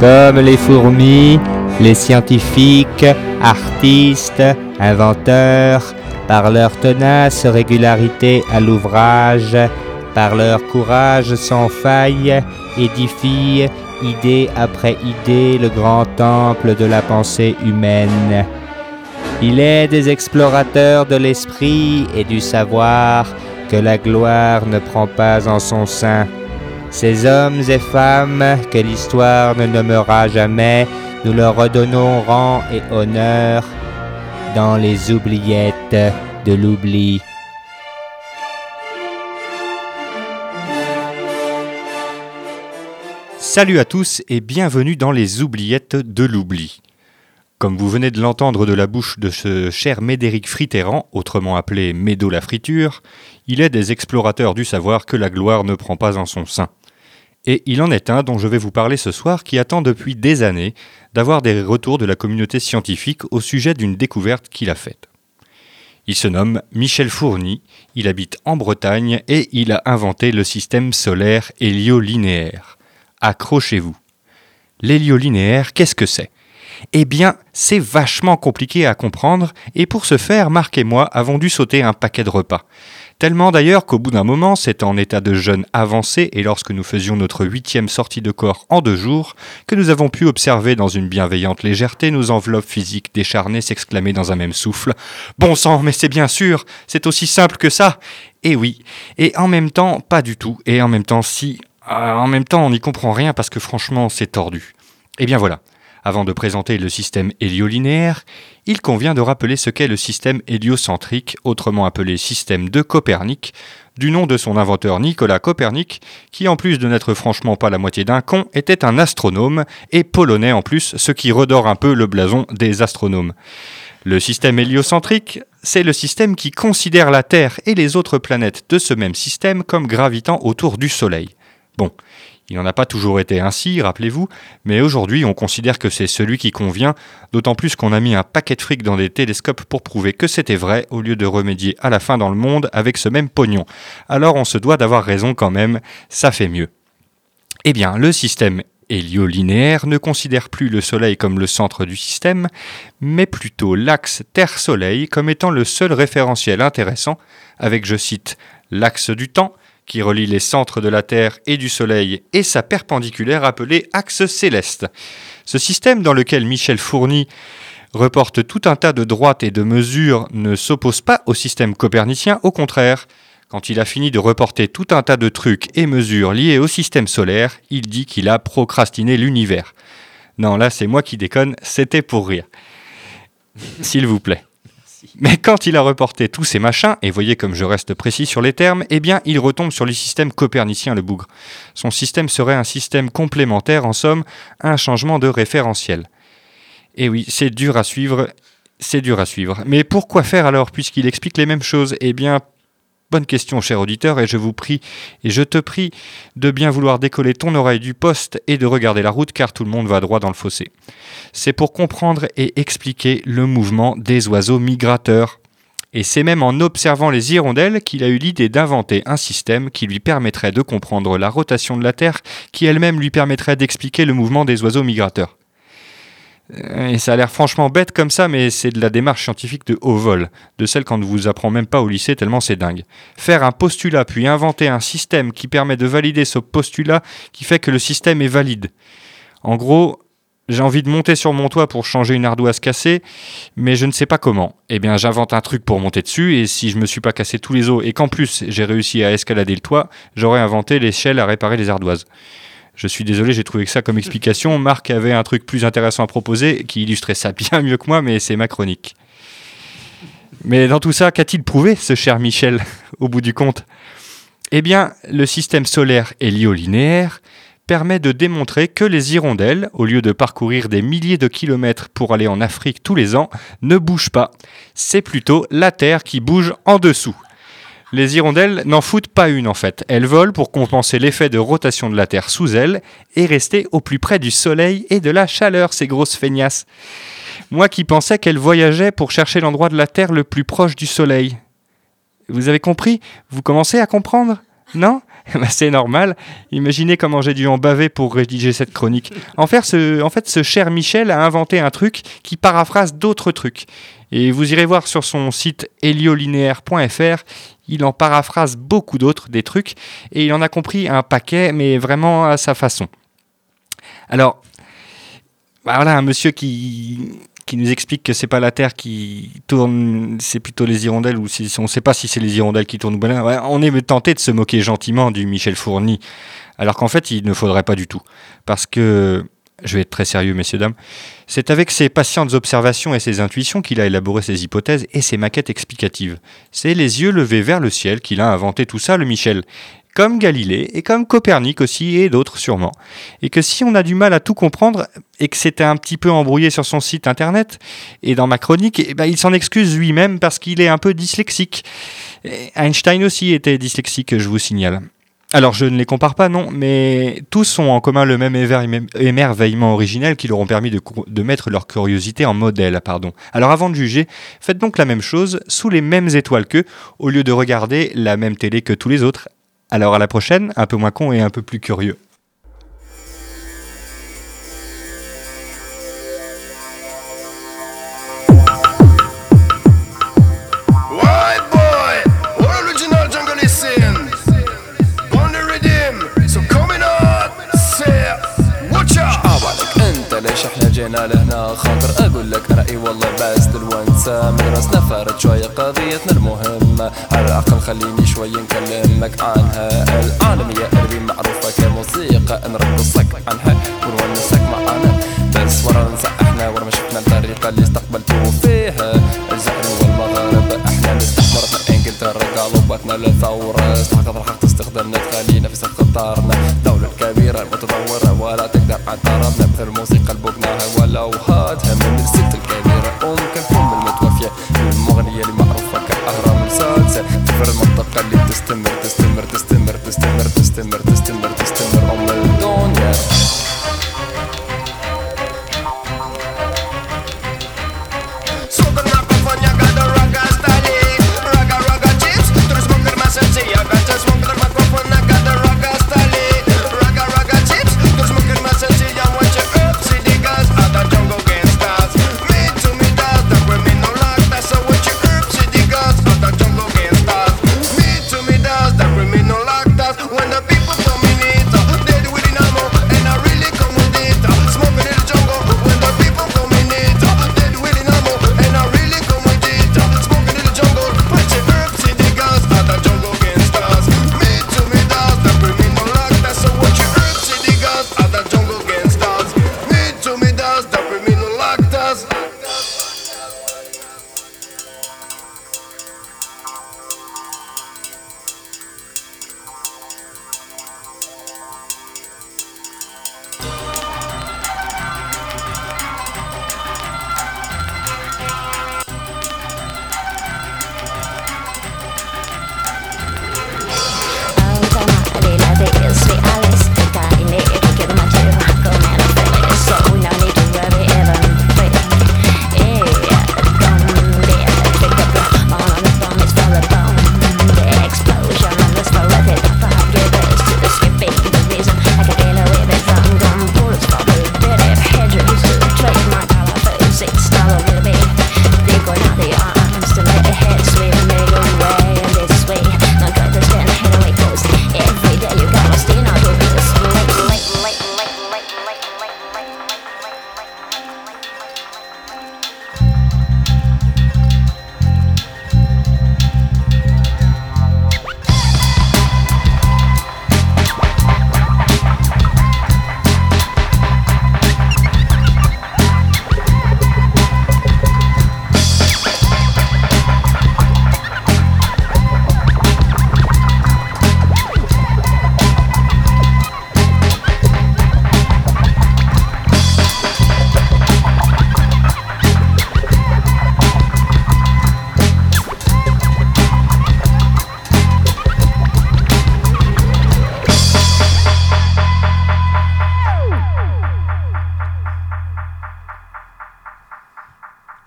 Comme les fourmis, les scientifiques, artistes, inventeurs, par leur tenace régularité à l'ouvrage, par leur courage sans faille, édifient, idée après idée, le grand temple de la pensée humaine. Il est des explorateurs de l'esprit et du savoir que la gloire ne prend pas en son sein. Ces hommes et femmes que l'histoire ne nommera jamais, nous leur redonnons rang et honneur dans les oubliettes de l'oubli. Salut à tous et bienvenue dans les oubliettes de l'oubli. Comme vous venez de l'entendre de la bouche de ce cher Médéric Fritterrand, autrement appelé Médo la friture, il est des explorateurs du savoir que la gloire ne prend pas en son sein. Et il en est un dont je vais vous parler ce soir qui attend depuis des années d'avoir des retours de la communauté scientifique au sujet d'une découverte qu'il a faite. Il se nomme Michel Fourny, il habite en Bretagne et il a inventé le système solaire héliolinéaire. Accrochez-vous. L'héliolinéaire, qu'est-ce que c'est? Eh bien, c'est vachement compliqué à comprendre et pour ce faire, Marc et moi avons dû sauter un paquet de repas. Tellement d'ailleurs qu'au bout d'un moment, c'est en état de jeûne avancé et lorsque nous faisions notre huitième sortie de corps en deux jours, que nous avons pu observer dans une bienveillante légèreté nos enveloppes physiques décharnées s'exclamer dans un même souffle Bon sang, mais c'est bien sûr, c'est aussi simple que ça Et oui, et en même temps, pas du tout, et en même temps, si, euh, en même temps, on n'y comprend rien parce que franchement, c'est tordu. Et bien voilà. Avant de présenter le système héliolinéaire, il convient de rappeler ce qu'est le système héliocentrique, autrement appelé système de Copernic, du nom de son inventeur Nicolas Copernic, qui en plus de n'être franchement pas la moitié d'un con, était un astronome, et polonais en plus, ce qui redore un peu le blason des astronomes. Le système héliocentrique, c'est le système qui considère la Terre et les autres planètes de ce même système comme gravitant autour du Soleil. Bon, il n'en a pas toujours été ainsi, rappelez-vous, mais aujourd'hui on considère que c'est celui qui convient, d'autant plus qu'on a mis un paquet de fric dans des télescopes pour prouver que c'était vrai, au lieu de remédier à la fin dans le monde avec ce même pognon. Alors on se doit d'avoir raison quand même, ça fait mieux. Eh bien, le système héliolinéaire ne considère plus le Soleil comme le centre du système, mais plutôt l'axe Terre-Soleil comme étant le seul référentiel intéressant, avec, je cite, l'axe du temps, qui relie les centres de la Terre et du Soleil, et sa perpendiculaire appelée axe céleste. Ce système dans lequel Michel Fourny reporte tout un tas de droites et de mesures ne s'oppose pas au système copernicien, au contraire. Quand il a fini de reporter tout un tas de trucs et mesures liés au système solaire, il dit qu'il a procrastiné l'univers. Non, là c'est moi qui déconne, c'était pour rire. S'il vous plaît. Mais quand il a reporté tous ces machins, et voyez comme je reste précis sur les termes, eh bien il retombe sur le système copernicien, le bougre. Son système serait un système complémentaire, en somme, un changement de référentiel. Et oui, c'est dur à suivre, c'est dur à suivre. Mais pourquoi faire alors, puisqu'il explique les mêmes choses? Eh bien, Bonne question, cher auditeur, et je vous prie, et je te prie de bien vouloir décoller ton oreille du poste et de regarder la route, car tout le monde va droit dans le fossé. C'est pour comprendre et expliquer le mouvement des oiseaux migrateurs. Et c'est même en observant les hirondelles qu'il a eu l'idée d'inventer un système qui lui permettrait de comprendre la rotation de la Terre, qui elle-même lui permettrait d'expliquer le mouvement des oiseaux migrateurs. Et ça a l'air franchement bête comme ça, mais c'est de la démarche scientifique de haut vol, de celle qu'on ne vous apprend même pas au lycée tellement c'est dingue. Faire un postulat puis inventer un système qui permet de valider ce postulat qui fait que le système est valide. En gros, j'ai envie de monter sur mon toit pour changer une ardoise cassée, mais je ne sais pas comment. Eh bien, j'invente un truc pour monter dessus, et si je me suis pas cassé tous les os et qu'en plus j'ai réussi à escalader le toit, j'aurais inventé l'échelle à réparer les ardoises. Je suis désolé, j'ai trouvé que ça comme explication. Marc avait un truc plus intéressant à proposer qui illustrait ça bien mieux que moi, mais c'est ma chronique. Mais dans tout ça, qu'a-t-il prouvé, ce cher Michel, au bout du compte? Eh bien, le système solaire héliolinéaire permet de démontrer que les hirondelles, au lieu de parcourir des milliers de kilomètres pour aller en Afrique tous les ans, ne bougent pas. C'est plutôt la Terre qui bouge en dessous. Les hirondelles n'en foutent pas une en fait. Elles volent pour compenser l'effet de rotation de la Terre sous elles et rester au plus près du Soleil et de la chaleur, ces grosses feignasses. Moi qui pensais qu'elles voyageaient pour chercher l'endroit de la Terre le plus proche du Soleil. Vous avez compris? Vous commencez à comprendre? Non Bah, c'est normal. Imaginez comment j'ai dû en baver pour rédiger cette chronique. En fait, ce cher Michel a inventé un truc qui paraphrase d'autres trucs. Et vous irez voir sur son site heliolinéaire.fr, il en paraphrase beaucoup d'autres, des trucs, et il en a compris un paquet, mais vraiment à sa façon. Alors, bah voilà, un monsieur qui, qui nous explique que c'est pas la Terre qui tourne, c'est plutôt les hirondelles, ou si, on ne sait pas si c'est les hirondelles qui tournent ou bien. on est tenté de se moquer gentiment du Michel Fourny, alors qu'en fait, il ne faudrait pas du tout. Parce que, je vais être très sérieux, messieurs, dames, c'est avec ses patientes observations et ses intuitions qu'il a élaboré ses hypothèses et ses maquettes explicatives. C'est les yeux levés vers le ciel qu'il a inventé tout ça, le Michel comme Galilée et comme Copernic aussi et d'autres sûrement. Et que si on a du mal à tout comprendre et que c'était un petit peu embrouillé sur son site internet et dans ma chronique, eh ben il s'en excuse lui-même parce qu'il est un peu dyslexique. Einstein aussi était dyslexique, je vous signale. Alors je ne les compare pas, non, mais tous ont en commun le même émerveillement originel qui leur ont permis de, mettre leur curiosité en modèle. Pardon. Alors avant de juger, faites donc la même chose sous les mêmes étoiles qu'eux, au lieu de regarder la même télé que tous les autres, alors à la prochaine, un peu moins con et un peu plus curieux. جينا لهنا خاطر أقول لك رايي والله بس دلونسة مدرسنا فارت شوية قضيتنا المهمة على الأقل خليني شوي نكلمك عنها. العالمية قلبي معروفة كموسيقى نرقصك عنها ونونسك معانا. بس ورا ننسى إحنا ورا ما شفنا الطريقة اللي استقبلتوا فيها Sit the